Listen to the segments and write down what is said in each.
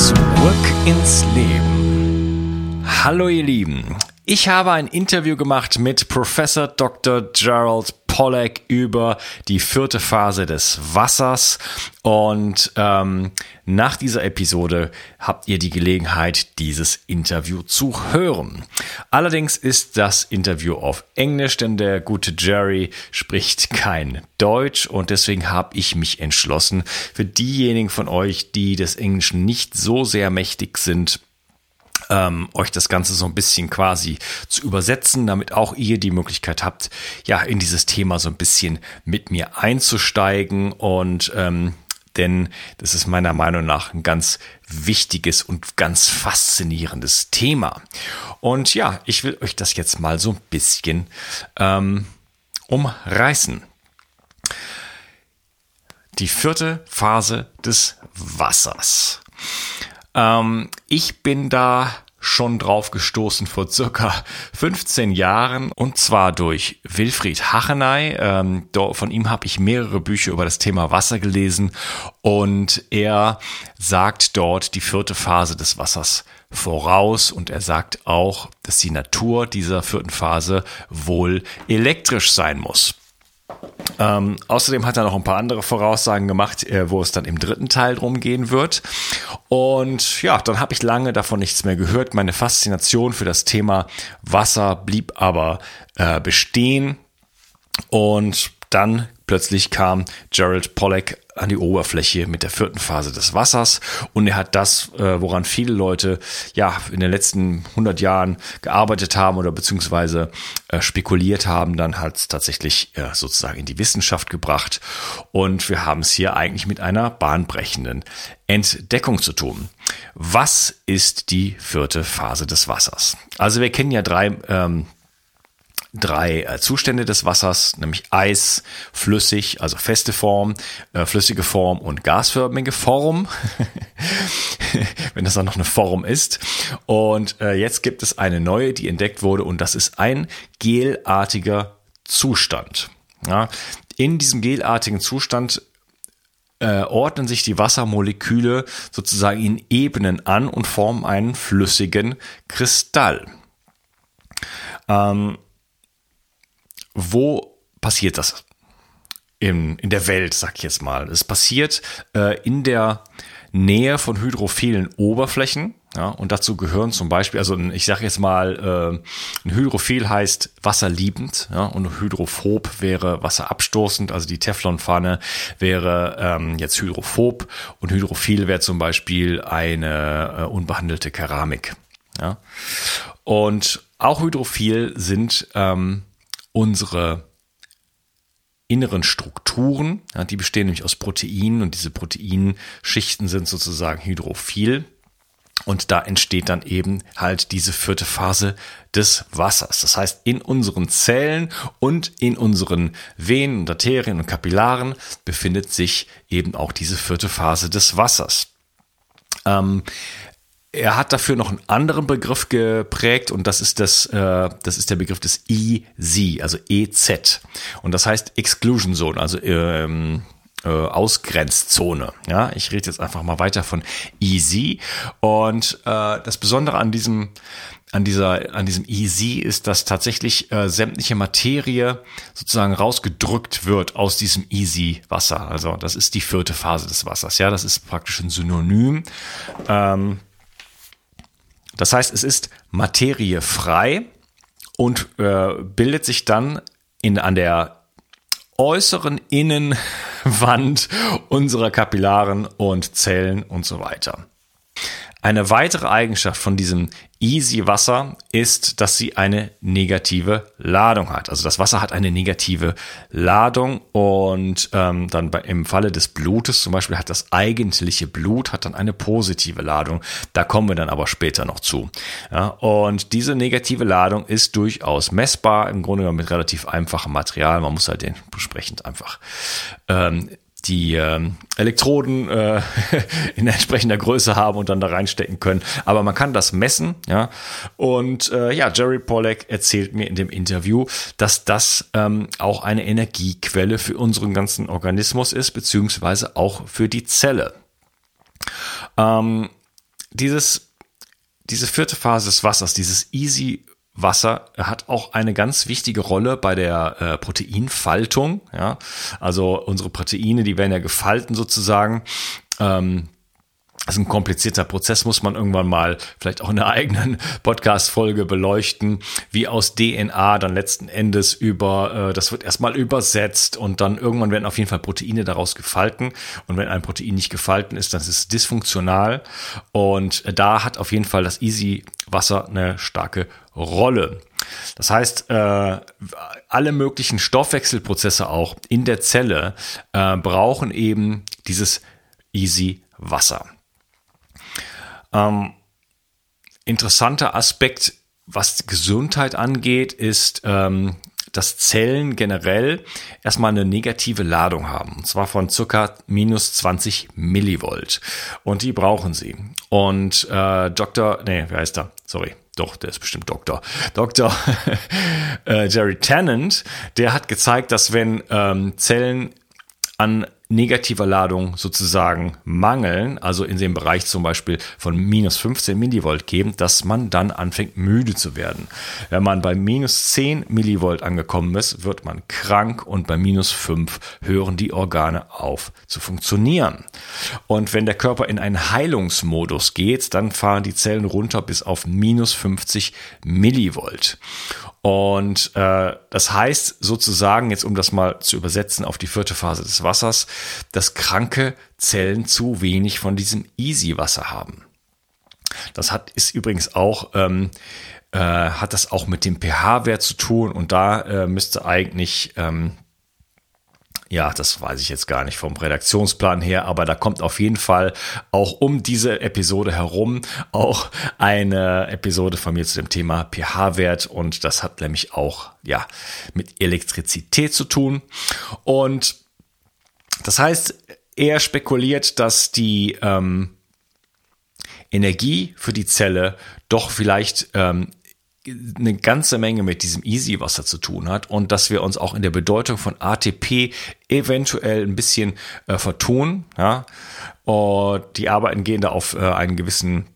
Zurück ins Leben. Hallo ihr Lieben. Ich habe ein Interview gemacht mit Professor Dr. Gerald Pollack über die vierte Phase des Wassers. Und ähm, nach dieser Episode habt ihr die Gelegenheit, dieses Interview zu hören. Allerdings ist das Interview auf Englisch, denn der gute Jerry spricht kein Deutsch und deswegen habe ich mich entschlossen, für diejenigen von euch, die des Englischen nicht so sehr mächtig sind, ähm, euch das Ganze so ein bisschen quasi zu übersetzen, damit auch ihr die Möglichkeit habt, ja, in dieses Thema so ein bisschen mit mir einzusteigen und ähm, denn das ist meiner Meinung nach ein ganz wichtiges und ganz faszinierendes Thema. Und ja, ich will euch das jetzt mal so ein bisschen ähm, umreißen. Die vierte Phase des Wassers. Ähm, ich bin da schon drauf gestoßen vor circa 15 Jahren und zwar durch Wilfried Hacheney. Ähm, von ihm habe ich mehrere Bücher über das Thema Wasser gelesen und er sagt dort die vierte Phase des Wassers voraus und er sagt auch, dass die Natur dieser vierten Phase wohl elektrisch sein muss. Ähm, außerdem hat er noch ein paar andere Voraussagen gemacht, äh, wo es dann im dritten Teil drum gehen wird. Und ja, dann habe ich lange davon nichts mehr gehört. Meine Faszination für das Thema Wasser blieb aber äh, bestehen. Und dann plötzlich kam Gerald Pollack an die Oberfläche mit der vierten Phase des Wassers und er hat das, äh, woran viele Leute ja in den letzten 100 Jahren gearbeitet haben oder beziehungsweise äh, spekuliert haben, dann hat es tatsächlich äh, sozusagen in die Wissenschaft gebracht und wir haben es hier eigentlich mit einer bahnbrechenden Entdeckung zu tun. Was ist die vierte Phase des Wassers? Also wir kennen ja drei ähm, drei äh, Zustände des Wassers, nämlich Eis, flüssig, also feste Form, äh, flüssige Form und gasförmige Form, wenn das dann noch eine Form ist. Und äh, jetzt gibt es eine neue, die entdeckt wurde und das ist ein gelartiger Zustand. In diesem gelartigen Zustand ordnen sich die Wassermoleküle sozusagen in Ebenen an und formen einen flüssigen Kristall. Ähm, wo passiert das? In, in der Welt, sag ich jetzt mal. Es passiert äh, in der Nähe von hydrophilen Oberflächen. Ja, und dazu gehören zum Beispiel, also ich sage jetzt mal, äh, ein Hydrophil heißt wasserliebend ja, und hydrophob wäre wasserabstoßend. Also die Teflonpfanne wäre ähm, jetzt hydrophob und hydrophil wäre zum Beispiel eine äh, unbehandelte Keramik. Ja. Und auch hydrophil sind ähm, unsere inneren Strukturen. Ja, die bestehen nämlich aus Proteinen und diese Proteinschichten sind sozusagen hydrophil. Und da entsteht dann eben halt diese vierte Phase des Wassers. Das heißt, in unseren Zellen und in unseren Venen und Arterien und Kapillaren befindet sich eben auch diese vierte Phase des Wassers. Ähm, er hat dafür noch einen anderen Begriff geprägt und das ist das, äh, das ist der Begriff des EZ, also EZ. Und das heißt Exclusion Zone, also ähm, äh, Ausgrenzzone. Ja, ich rede jetzt einfach mal weiter von EZ. Und äh, das Besondere an diesem an dieser an diesem EZ ist, dass tatsächlich äh, sämtliche Materie sozusagen rausgedrückt wird aus diesem EZ Wasser. Also das ist die vierte Phase des Wassers. Ja, das ist praktisch ein Synonym. Ähm, das heißt, es ist materiefrei und äh, bildet sich dann in, an der äußeren Innenwand unserer Kapillaren und Zellen und so weiter. Eine weitere Eigenschaft von diesem Easy Wasser ist, dass sie eine negative Ladung hat. Also das Wasser hat eine negative Ladung und ähm, dann bei, im Falle des Blutes zum Beispiel hat das eigentliche Blut hat dann eine positive Ladung. Da kommen wir dann aber später noch zu. Ja, und diese negative Ladung ist durchaus messbar, im Grunde genommen mit relativ einfachem Material. Man muss halt den entsprechend einfach ähm, die ähm, Elektroden äh, in entsprechender Größe haben und dann da reinstecken können. Aber man kann das messen, ja. Und äh, ja, Jerry Pollack erzählt mir in dem Interview, dass das ähm, auch eine Energiequelle für unseren ganzen Organismus ist, beziehungsweise auch für die Zelle. Ähm, dieses, diese vierte Phase des Wassers, dieses Easy Wasser hat auch eine ganz wichtige Rolle bei der äh, Proteinfaltung. Ja? Also unsere Proteine, die werden ja gefalten sozusagen. Ähm, das ist ein komplizierter Prozess, muss man irgendwann mal vielleicht auch in einer eigenen Podcast-Folge beleuchten, wie aus DNA dann letzten Endes über, äh, das wird erstmal übersetzt und dann irgendwann werden auf jeden Fall Proteine daraus gefalten. Und wenn ein Protein nicht gefalten ist, dann ist es dysfunktional. Und äh, da hat auf jeden Fall das Easy Wasser eine starke Rolle. Das heißt, äh, alle möglichen Stoffwechselprozesse auch in der Zelle äh, brauchen eben dieses Easy Wasser. Ähm, interessanter Aspekt, was Gesundheit angeht, ist, ähm, dass Zellen generell erstmal eine negative Ladung haben. Und zwar von circa minus 20 Millivolt. Und die brauchen sie. Und äh, Dr. Nee, wer heißt da? Sorry. Doch, der ist bestimmt Doktor. Dr. äh, Jerry Tennant, der hat gezeigt, dass wenn ähm, Zellen an negativer Ladung sozusagen mangeln, also in dem Bereich zum Beispiel von minus 15 Millivolt geben, dass man dann anfängt müde zu werden. Wenn man bei minus 10 Millivolt angekommen ist, wird man krank und bei minus 5 hören die Organe auf zu funktionieren. Und wenn der Körper in einen Heilungsmodus geht, dann fahren die Zellen runter bis auf minus 50 Millivolt. Und äh, das heißt sozusagen, jetzt um das mal zu übersetzen auf die vierte Phase des Wassers, dass kranke Zellen zu wenig von diesem Easy-Wasser haben. Das hat ist übrigens auch ähm, äh, hat das auch mit dem pH-Wert zu tun und da äh, müsste eigentlich ähm, ja, das weiß ich jetzt gar nicht vom Redaktionsplan her, aber da kommt auf jeden Fall auch um diese Episode herum auch eine Episode von mir zu dem Thema pH-Wert und das hat nämlich auch, ja, mit Elektrizität zu tun. Und das heißt, er spekuliert, dass die ähm, Energie für die Zelle doch vielleicht ähm, eine ganze Menge mit diesem Easy-Wasser zu tun hat und dass wir uns auch in der Bedeutung von ATP eventuell ein bisschen äh, vertun. Ja? Und die Arbeiten gehen da auf äh, einen gewissen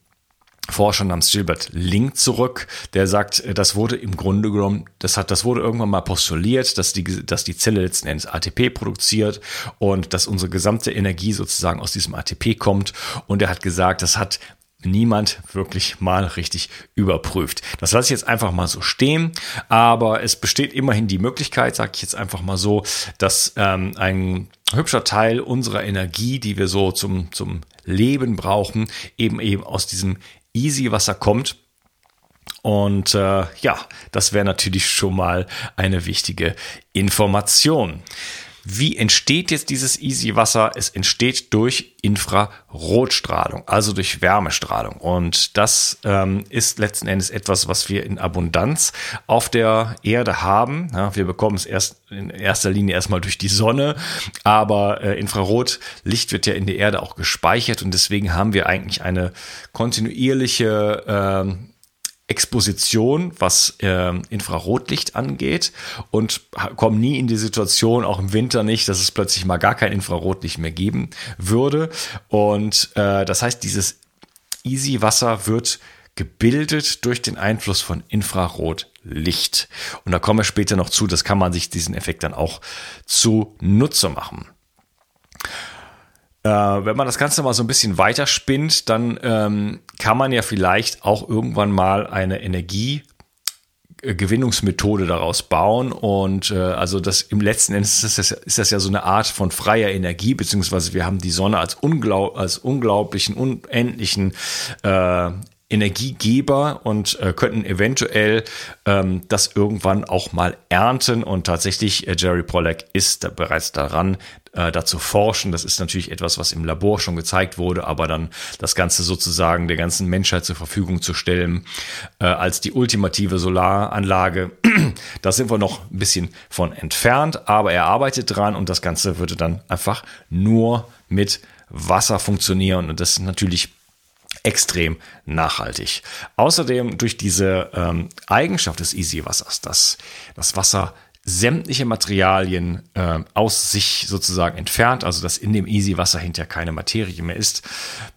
Forscher namens Gilbert Link zurück, der sagt, äh, das wurde im Grunde genommen, das hat, das wurde irgendwann mal postuliert, dass die, dass die Zelle letzten Endes ATP produziert und dass unsere gesamte Energie sozusagen aus diesem ATP kommt. Und er hat gesagt, das hat niemand wirklich mal richtig überprüft. Das lasse ich jetzt einfach mal so stehen, aber es besteht immerhin die Möglichkeit, sage ich jetzt einfach mal so, dass ähm, ein hübscher Teil unserer Energie, die wir so zum, zum Leben brauchen, eben eben aus diesem Easy-Wasser kommt. Und äh, ja, das wäre natürlich schon mal eine wichtige Information. Wie entsteht jetzt dieses Easy Wasser? Es entsteht durch Infrarotstrahlung, also durch Wärmestrahlung. Und das ähm, ist letzten Endes etwas, was wir in Abundanz auf der Erde haben. Ja, wir bekommen es erst in erster Linie erstmal durch die Sonne, aber äh, Infrarotlicht wird ja in der Erde auch gespeichert und deswegen haben wir eigentlich eine kontinuierliche äh, Exposition, was äh, Infrarotlicht angeht und kommen nie in die Situation, auch im Winter nicht, dass es plötzlich mal gar kein Infrarotlicht mehr geben würde. Und äh, das heißt, dieses Easy Wasser wird gebildet durch den Einfluss von Infrarotlicht. Und da kommen wir später noch zu, das kann man sich diesen Effekt dann auch zunutze machen. Äh, wenn man das Ganze mal so ein bisschen weiterspinnt, dann ähm, kann man ja vielleicht auch irgendwann mal eine Energie Gewinnungsmethode daraus bauen. Und äh, also das im letzten Endes ist das, ist das ja so eine Art von freier Energie, beziehungsweise wir haben die Sonne als, unglaub, als unglaublichen, unendlichen äh, Energiegeber und äh, könnten eventuell ähm, das irgendwann auch mal ernten. Und tatsächlich, äh, Jerry Pollack ist da bereits daran, äh, dazu forschen. Das ist natürlich etwas, was im Labor schon gezeigt wurde, aber dann das Ganze sozusagen der ganzen Menschheit zur Verfügung zu stellen äh, als die ultimative Solaranlage. da sind wir noch ein bisschen von entfernt, aber er arbeitet dran und das Ganze würde dann einfach nur mit Wasser funktionieren und das ist natürlich extrem nachhaltig. Außerdem durch diese ähm, Eigenschaft des Easy-Wassers, dass das Wasser sämtliche Materialien äh, aus sich sozusagen entfernt, also dass in dem Easy-Wasser hinterher keine Materie mehr ist.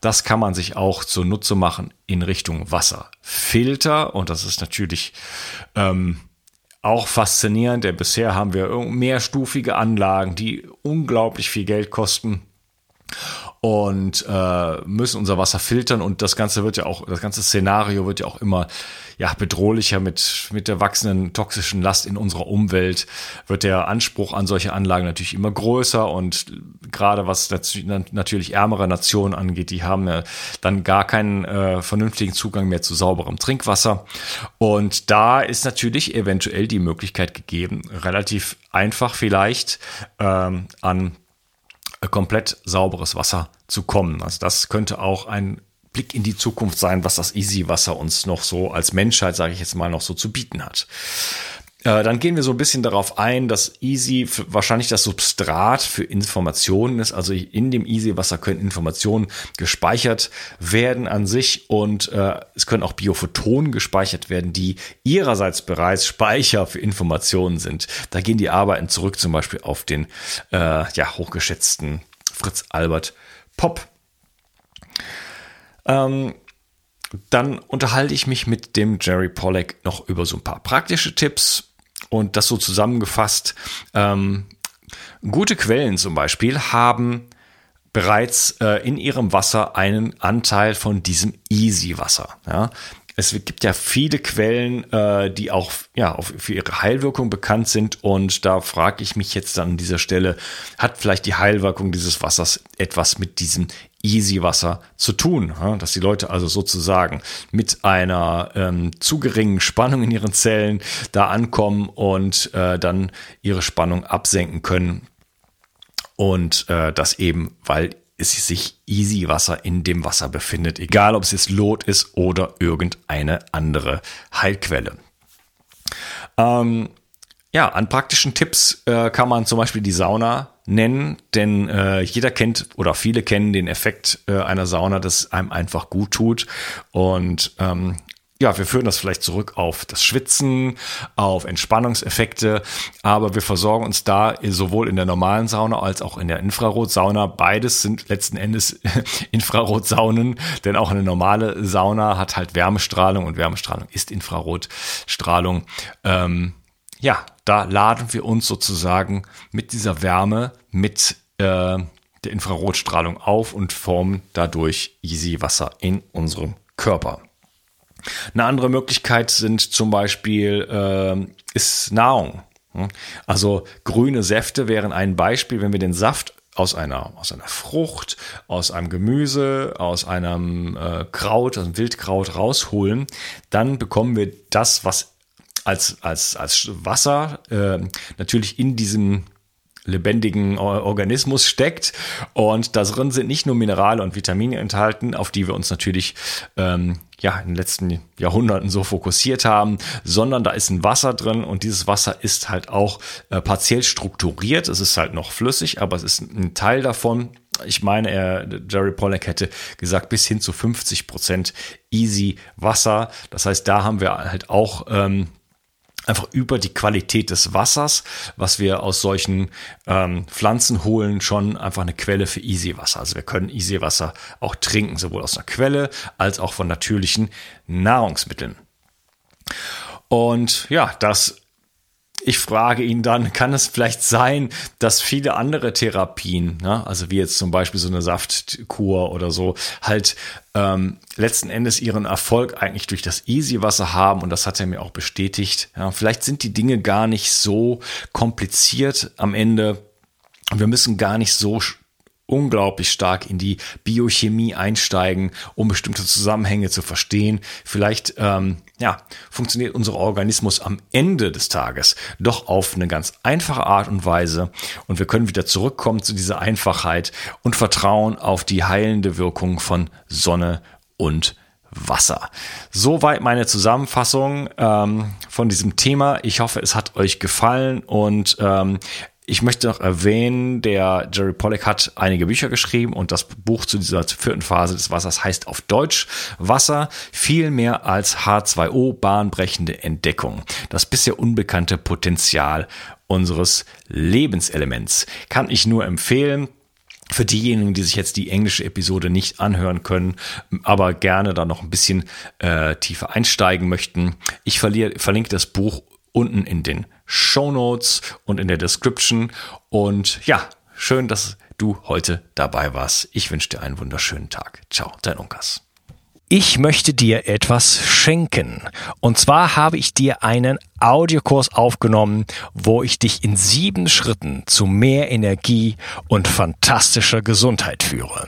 Das kann man sich auch zunutze machen in Richtung Wasserfilter und das ist natürlich ähm, auch faszinierend, denn bisher haben wir mehrstufige Anlagen, die unglaublich viel Geld kosten und äh, müssen unser Wasser filtern. Und das Ganze wird ja auch, das ganze Szenario wird ja auch immer ja bedrohlicher mit mit der wachsenden toxischen Last in unserer Umwelt. Wird der Anspruch an solche Anlagen natürlich immer größer. Und gerade was natürlich ärmere Nationen angeht, die haben ja dann gar keinen äh, vernünftigen Zugang mehr zu sauberem Trinkwasser. Und da ist natürlich eventuell die Möglichkeit gegeben, relativ einfach vielleicht ähm, an komplett sauberes Wasser zu kommen. Also das könnte auch ein Blick in die Zukunft sein, was das Easy-Wasser uns noch so als Menschheit, sage ich jetzt mal, noch so zu bieten hat. Äh, dann gehen wir so ein bisschen darauf ein, dass Easy wahrscheinlich das Substrat für Informationen ist. Also in dem Easy-Wasser können Informationen gespeichert werden an sich und äh, es können auch Biophotonen gespeichert werden, die ihrerseits bereits Speicher für Informationen sind. Da gehen die Arbeiten zurück zum Beispiel auf den äh, ja, hochgeschätzten Fritz Albert Pop. Ähm, dann unterhalte ich mich mit dem Jerry Pollack noch über so ein paar praktische Tipps und das so zusammengefasst. Ähm, gute Quellen zum Beispiel haben bereits äh, in ihrem Wasser einen Anteil von diesem Easy-Wasser. Ja? Es gibt ja viele Quellen, äh, die auch ja, auf, für ihre Heilwirkung bekannt sind. Und da frage ich mich jetzt an dieser Stelle, hat vielleicht die Heilwirkung dieses Wassers etwas mit diesem Easy-Wasser zu tun? Dass die Leute also sozusagen mit einer ähm, zu geringen Spannung in ihren Zellen da ankommen und äh, dann ihre Spannung absenken können. Und äh, das eben, weil es sich Easy Wasser in dem Wasser befindet, egal ob es jetzt Lot ist oder irgendeine andere Heilquelle. Ähm, ja, an praktischen Tipps äh, kann man zum Beispiel die Sauna nennen, denn äh, jeder kennt oder viele kennen den Effekt äh, einer Sauna, das einem einfach gut tut. Und ähm, ja, wir führen das vielleicht zurück auf das Schwitzen, auf Entspannungseffekte, aber wir versorgen uns da sowohl in der normalen Sauna als auch in der Infrarotsauna. Beides sind letzten Endes Infrarotsaunen, denn auch eine normale Sauna hat halt Wärmestrahlung und Wärmestrahlung ist Infrarotstrahlung. Ähm, ja, da laden wir uns sozusagen mit dieser Wärme, mit äh, der Infrarotstrahlung auf und formen dadurch Easy Wasser in unserem Körper. Eine andere Möglichkeit sind zum Beispiel äh, ist Nahrung. Also grüne Säfte wären ein Beispiel, wenn wir den Saft aus einer, aus einer Frucht, aus einem Gemüse, aus einem äh, Kraut, aus einem Wildkraut rausholen, dann bekommen wir das, was als, als, als Wasser äh, natürlich in diesem lebendigen Organismus steckt. Und da drin sind nicht nur Minerale und Vitamine enthalten, auf die wir uns natürlich ähm, ja in den letzten Jahrhunderten so fokussiert haben, sondern da ist ein Wasser drin und dieses Wasser ist halt auch äh, partiell strukturiert. Es ist halt noch flüssig, aber es ist ein Teil davon. Ich meine, er, Jerry Pollack hätte gesagt, bis hin zu 50 Prozent easy Wasser. Das heißt, da haben wir halt auch ähm, einfach über die Qualität des Wassers, was wir aus solchen ähm, Pflanzen holen, schon einfach eine Quelle für Easy-Wasser. Also wir können Easy-Wasser auch trinken, sowohl aus einer Quelle als auch von natürlichen Nahrungsmitteln. Und ja, das ich frage ihn dann, kann es vielleicht sein, dass viele andere Therapien, ne, also wie jetzt zum Beispiel so eine Saftkur oder so, halt ähm, letzten Endes ihren Erfolg eigentlich durch das Easy-Wasser haben und das hat er mir auch bestätigt. Ja, vielleicht sind die Dinge gar nicht so kompliziert am Ende. Wir müssen gar nicht so unglaublich stark in die Biochemie einsteigen, um bestimmte Zusammenhänge zu verstehen. Vielleicht ähm, ja, funktioniert unser Organismus am Ende des Tages doch auf eine ganz einfache Art und Weise und wir können wieder zurückkommen zu dieser Einfachheit und vertrauen auf die heilende Wirkung von Sonne und Wasser. Soweit meine Zusammenfassung ähm, von diesem Thema. Ich hoffe, es hat euch gefallen und ähm, ich möchte noch erwähnen, der Jerry Pollack hat einige Bücher geschrieben und das Buch zu dieser vierten Phase des Wassers heißt auf Deutsch Wasser viel mehr als H2O bahnbrechende Entdeckung. Das bisher unbekannte Potenzial unseres Lebenselements. Kann ich nur empfehlen. Für diejenigen, die sich jetzt die englische Episode nicht anhören können, aber gerne da noch ein bisschen äh, tiefer einsteigen möchten, ich verliere, verlinke das Buch unten in den Show Notes und in der Description. Und ja, schön, dass du heute dabei warst. Ich wünsche dir einen wunderschönen Tag. Ciao, dein Unkas. Ich möchte dir etwas schenken. Und zwar habe ich dir einen Audiokurs aufgenommen, wo ich dich in sieben Schritten zu mehr Energie und fantastischer Gesundheit führe.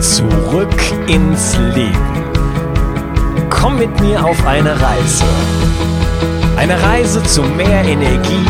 Zurück ins Leben. Komm mit mir auf eine Reise. Eine Reise zu mehr Energie